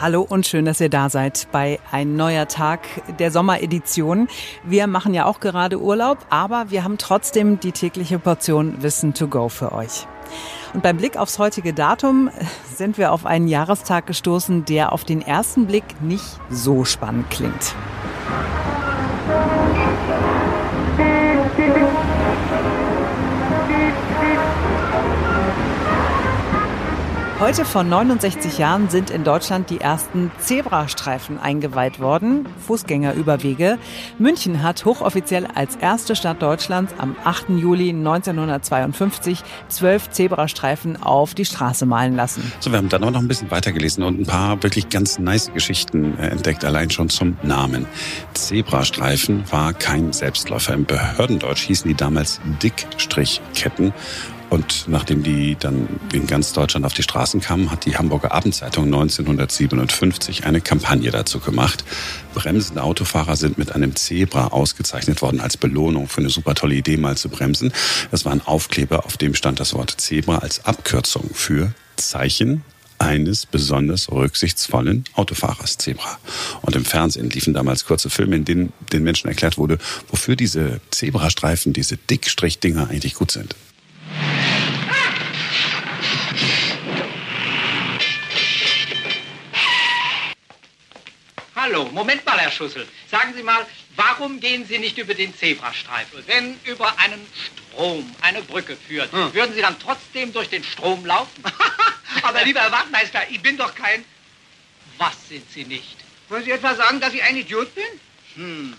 Hallo und schön, dass ihr da seid bei ein neuer Tag der Sommeredition. Wir machen ja auch gerade Urlaub, aber wir haben trotzdem die tägliche Portion Wissen to go für euch. Und beim Blick aufs heutige Datum sind wir auf einen Jahrestag gestoßen, der auf den ersten Blick nicht so spannend klingt. Heute vor 69 Jahren sind in Deutschland die ersten Zebrastreifen eingeweiht worden, Fußgängerüberwege. München hat hochoffiziell als erste Stadt Deutschlands am 8. Juli 1952 zwölf Zebrastreifen auf die Straße malen lassen. So, wir haben dann aber noch ein bisschen weitergelesen und ein paar wirklich ganz nice Geschichten äh, entdeckt, allein schon zum Namen. Zebrastreifen war kein Selbstläufer. Im Behördendeutsch hießen die damals Dickstrichketten und nachdem die dann in ganz Deutschland auf die Straßen kamen, hat die Hamburger Abendzeitung 1957 eine Kampagne dazu gemacht. Bremsende Autofahrer sind mit einem Zebra ausgezeichnet worden als Belohnung für eine super tolle Idee, mal zu bremsen. Das war ein Aufkleber, auf dem stand das Wort Zebra als Abkürzung für Zeichen eines besonders rücksichtsvollen Autofahrers Zebra. Und im Fernsehen liefen damals kurze Filme, in denen den Menschen erklärt wurde, wofür diese Zebrastreifen, diese Dickstrichdinger eigentlich gut sind. Hallo, Moment mal, Herr Schussel. Sagen Sie mal, warum gehen Sie nicht über den Zebrastreifen? Wenn über einen Strom eine Brücke führt, hm. würden Sie dann trotzdem durch den Strom laufen? Aber lieber Herr Wachtmeister, ich bin doch kein... Was sind Sie nicht? Wollen Sie etwa sagen, dass ich ein Idiot bin? Hm.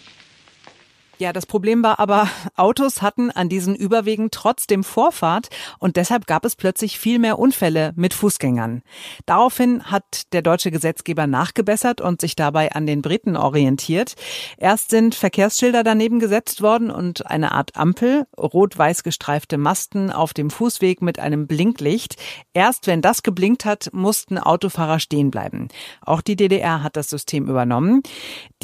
Ja, das Problem war aber, Autos hatten an diesen Überwegen trotzdem Vorfahrt und deshalb gab es plötzlich viel mehr Unfälle mit Fußgängern. Daraufhin hat der deutsche Gesetzgeber nachgebessert und sich dabei an den Briten orientiert. Erst sind Verkehrsschilder daneben gesetzt worden und eine Art Ampel, rot-weiß gestreifte Masten auf dem Fußweg mit einem Blinklicht. Erst wenn das geblinkt hat, mussten Autofahrer stehen bleiben. Auch die DDR hat das System übernommen.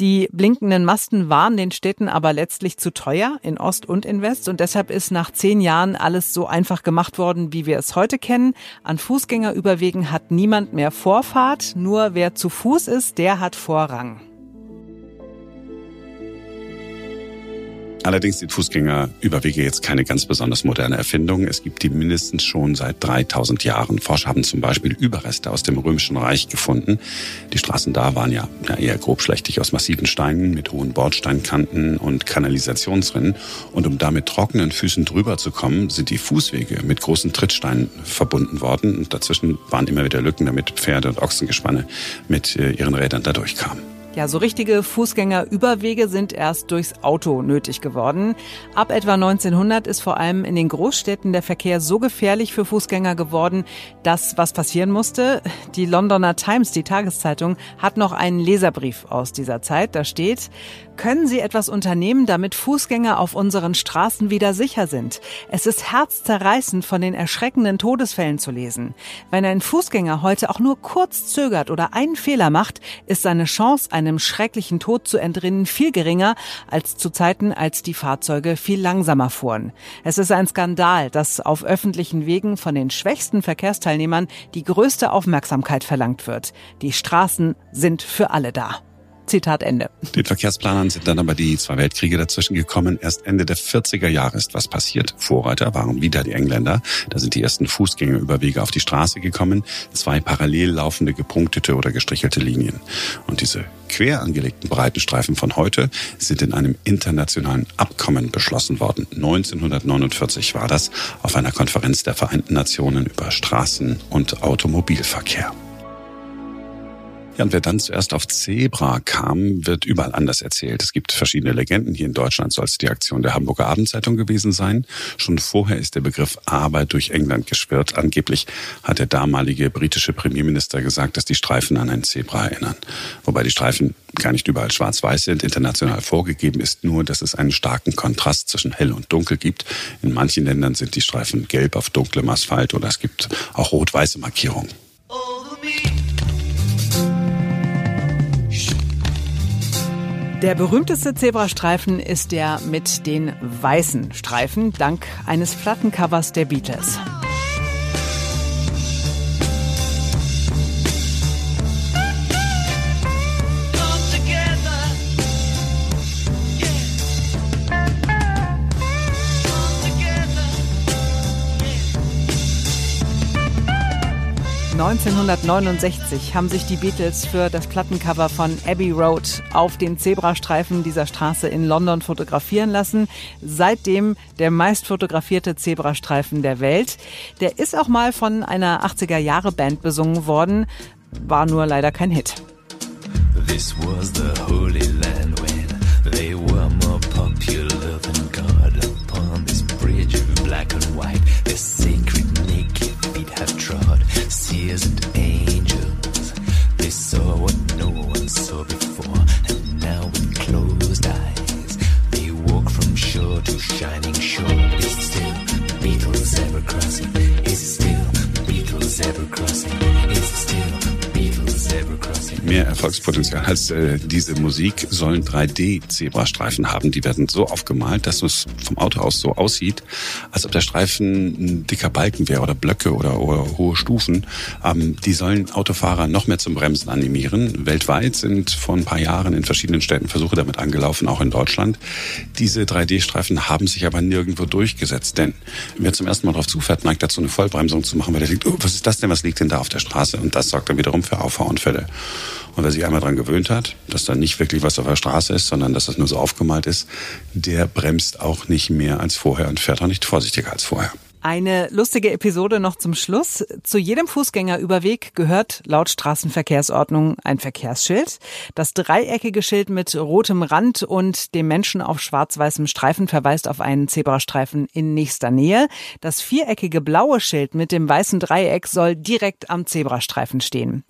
Die blinkenden Masten waren den Städten aber letztendlich letztlich zu teuer in Ost und in West und deshalb ist nach zehn Jahren alles so einfach gemacht worden, wie wir es heute kennen. An Fußgängerüberwegen hat niemand mehr Vorfahrt, nur wer zu Fuß ist, der hat Vorrang. Allerdings sind Fußgängerüberwege jetzt keine ganz besonders moderne Erfindung. Es gibt die mindestens schon seit 3000 Jahren. Forscher haben zum Beispiel Überreste aus dem Römischen Reich gefunden. Die Straßen da waren ja eher grobschlächtig aus massiven Steinen mit hohen Bordsteinkanten und Kanalisationsrinnen. Und um da mit trockenen Füßen drüber zu kommen, sind die Fußwege mit großen Trittsteinen verbunden worden. Und dazwischen waren immer wieder Lücken, damit Pferde und Ochsengespanne mit äh, ihren Rädern da durchkamen. Ja, so richtige Fußgängerüberwege sind erst durchs Auto nötig geworden. Ab etwa 1900 ist vor allem in den Großstädten der Verkehr so gefährlich für Fußgänger geworden, dass was passieren musste. Die Londoner Times, die Tageszeitung, hat noch einen Leserbrief aus dieser Zeit. Da steht, können Sie etwas unternehmen, damit Fußgänger auf unseren Straßen wieder sicher sind? Es ist herzzerreißend, von den erschreckenden Todesfällen zu lesen. Wenn ein Fußgänger heute auch nur kurz zögert oder einen Fehler macht, ist seine Chance, einem schrecklichen Tod zu entrinnen, viel geringer als zu Zeiten, als die Fahrzeuge viel langsamer fuhren. Es ist ein Skandal, dass auf öffentlichen Wegen von den schwächsten Verkehrsteilnehmern die größte Aufmerksamkeit verlangt wird. Die Straßen sind für alle da. Zitat Ende. Den Verkehrsplanern sind dann aber die zwei Weltkriege dazwischen gekommen. Erst Ende der 40er Jahre ist was passiert. Vorreiter waren wieder die Engländer. Da sind die ersten Fußgängerüberwege auf die Straße gekommen. Zwei parallel laufende gepunktete oder gestrichelte Linien. Und diese quer angelegten Breitenstreifen von heute sind in einem internationalen Abkommen beschlossen worden. 1949 war das auf einer Konferenz der Vereinten Nationen über Straßen- und Automobilverkehr. Ja, und wer dann zuerst auf Zebra kam, wird überall anders erzählt. Es gibt verschiedene Legenden. Hier in Deutschland soll es die Aktion der Hamburger Abendzeitung gewesen sein. Schon vorher ist der Begriff Arbeit durch England geschwirrt. Angeblich hat der damalige britische Premierminister gesagt, dass die Streifen an ein Zebra erinnern. Wobei die Streifen gar nicht überall schwarz-weiß sind. International vorgegeben ist nur, dass es einen starken Kontrast zwischen hell und dunkel gibt. In manchen Ländern sind die Streifen gelb auf dunklem Asphalt oder es gibt auch rot-weiße Markierungen. Der berühmteste Zebrastreifen ist der mit den weißen Streifen, dank eines Plattencovers der Beatles. 1969 haben sich die Beatles für das Plattencover von Abbey Road auf den Zebrastreifen dieser Straße in London fotografieren lassen. Seitdem der meist fotografierte Zebrastreifen der Welt. Der ist auch mal von einer 80er Jahre Band besungen worden, war nur leider kein Hit. This was the Holy shining Erfolgspotenzial als äh, diese Musik sollen 3D-Zebrastreifen haben. Die werden so aufgemalt, dass es vom Auto aus so aussieht, als ob der Streifen ein dicker Balken wäre oder Blöcke oder, oder hohe Stufen. Ähm, die sollen Autofahrer noch mehr zum Bremsen animieren. Weltweit sind vor ein paar Jahren in verschiedenen Städten Versuche damit angelaufen, auch in Deutschland. Diese 3D-Streifen haben sich aber nirgendwo durchgesetzt, denn wer zum ersten Mal drauf zufährt, neigt dazu, eine Vollbremsung zu machen, weil der denkt, oh, was ist das denn, was liegt denn da auf der Straße? Und das sorgt dann wiederum für Auffahrunfälle. Und wer sich einmal daran gewöhnt hat, dass da nicht wirklich was auf der Straße ist, sondern dass das nur so aufgemalt ist, der bremst auch nicht mehr als vorher und fährt auch nicht vorsichtiger als vorher. Eine lustige Episode noch zum Schluss. Zu jedem Fußgängerüberweg gehört laut Straßenverkehrsordnung ein Verkehrsschild. Das dreieckige Schild mit rotem Rand und dem Menschen auf schwarz-weißem Streifen verweist auf einen Zebrastreifen in nächster Nähe. Das viereckige blaue Schild mit dem weißen Dreieck soll direkt am Zebrastreifen stehen.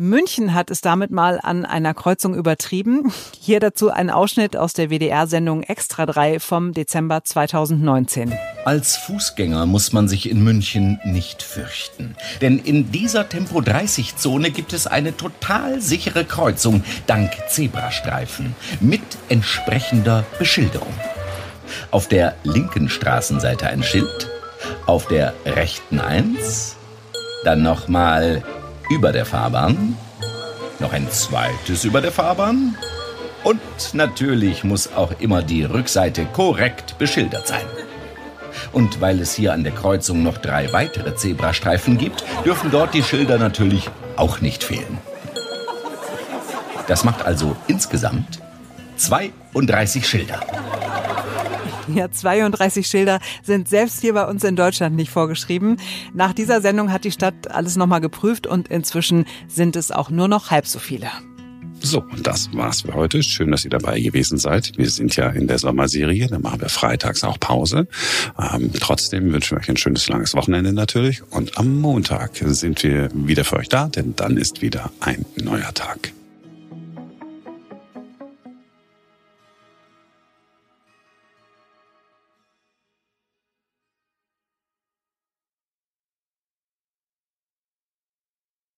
München hat es damit mal an einer Kreuzung übertrieben. Hier dazu ein Ausschnitt aus der WDR-Sendung Extra 3 vom Dezember 2019. Als Fußgänger muss man sich in München nicht fürchten. Denn in dieser Tempo-30-Zone gibt es eine total sichere Kreuzung dank Zebrastreifen mit entsprechender Beschilderung. Auf der linken Straßenseite ein Schild, auf der rechten eins, dann nochmal über der Fahrbahn, noch ein zweites über der Fahrbahn und natürlich muss auch immer die Rückseite korrekt beschildert sein. Und weil es hier an der Kreuzung noch drei weitere Zebrastreifen gibt, dürfen dort die Schilder natürlich auch nicht fehlen. Das macht also insgesamt 32 Schilder. Ja, 32 Schilder sind selbst hier bei uns in Deutschland nicht vorgeschrieben. Nach dieser Sendung hat die Stadt alles nochmal geprüft und inzwischen sind es auch nur noch halb so viele. So, und das war's für heute. Schön, dass ihr dabei gewesen seid. Wir sind ja in der Sommerserie, da machen wir freitags auch Pause. Ähm, trotzdem wünschen wir euch ein schönes langes Wochenende natürlich. Und am Montag sind wir wieder für euch da, denn dann ist wieder ein neuer Tag.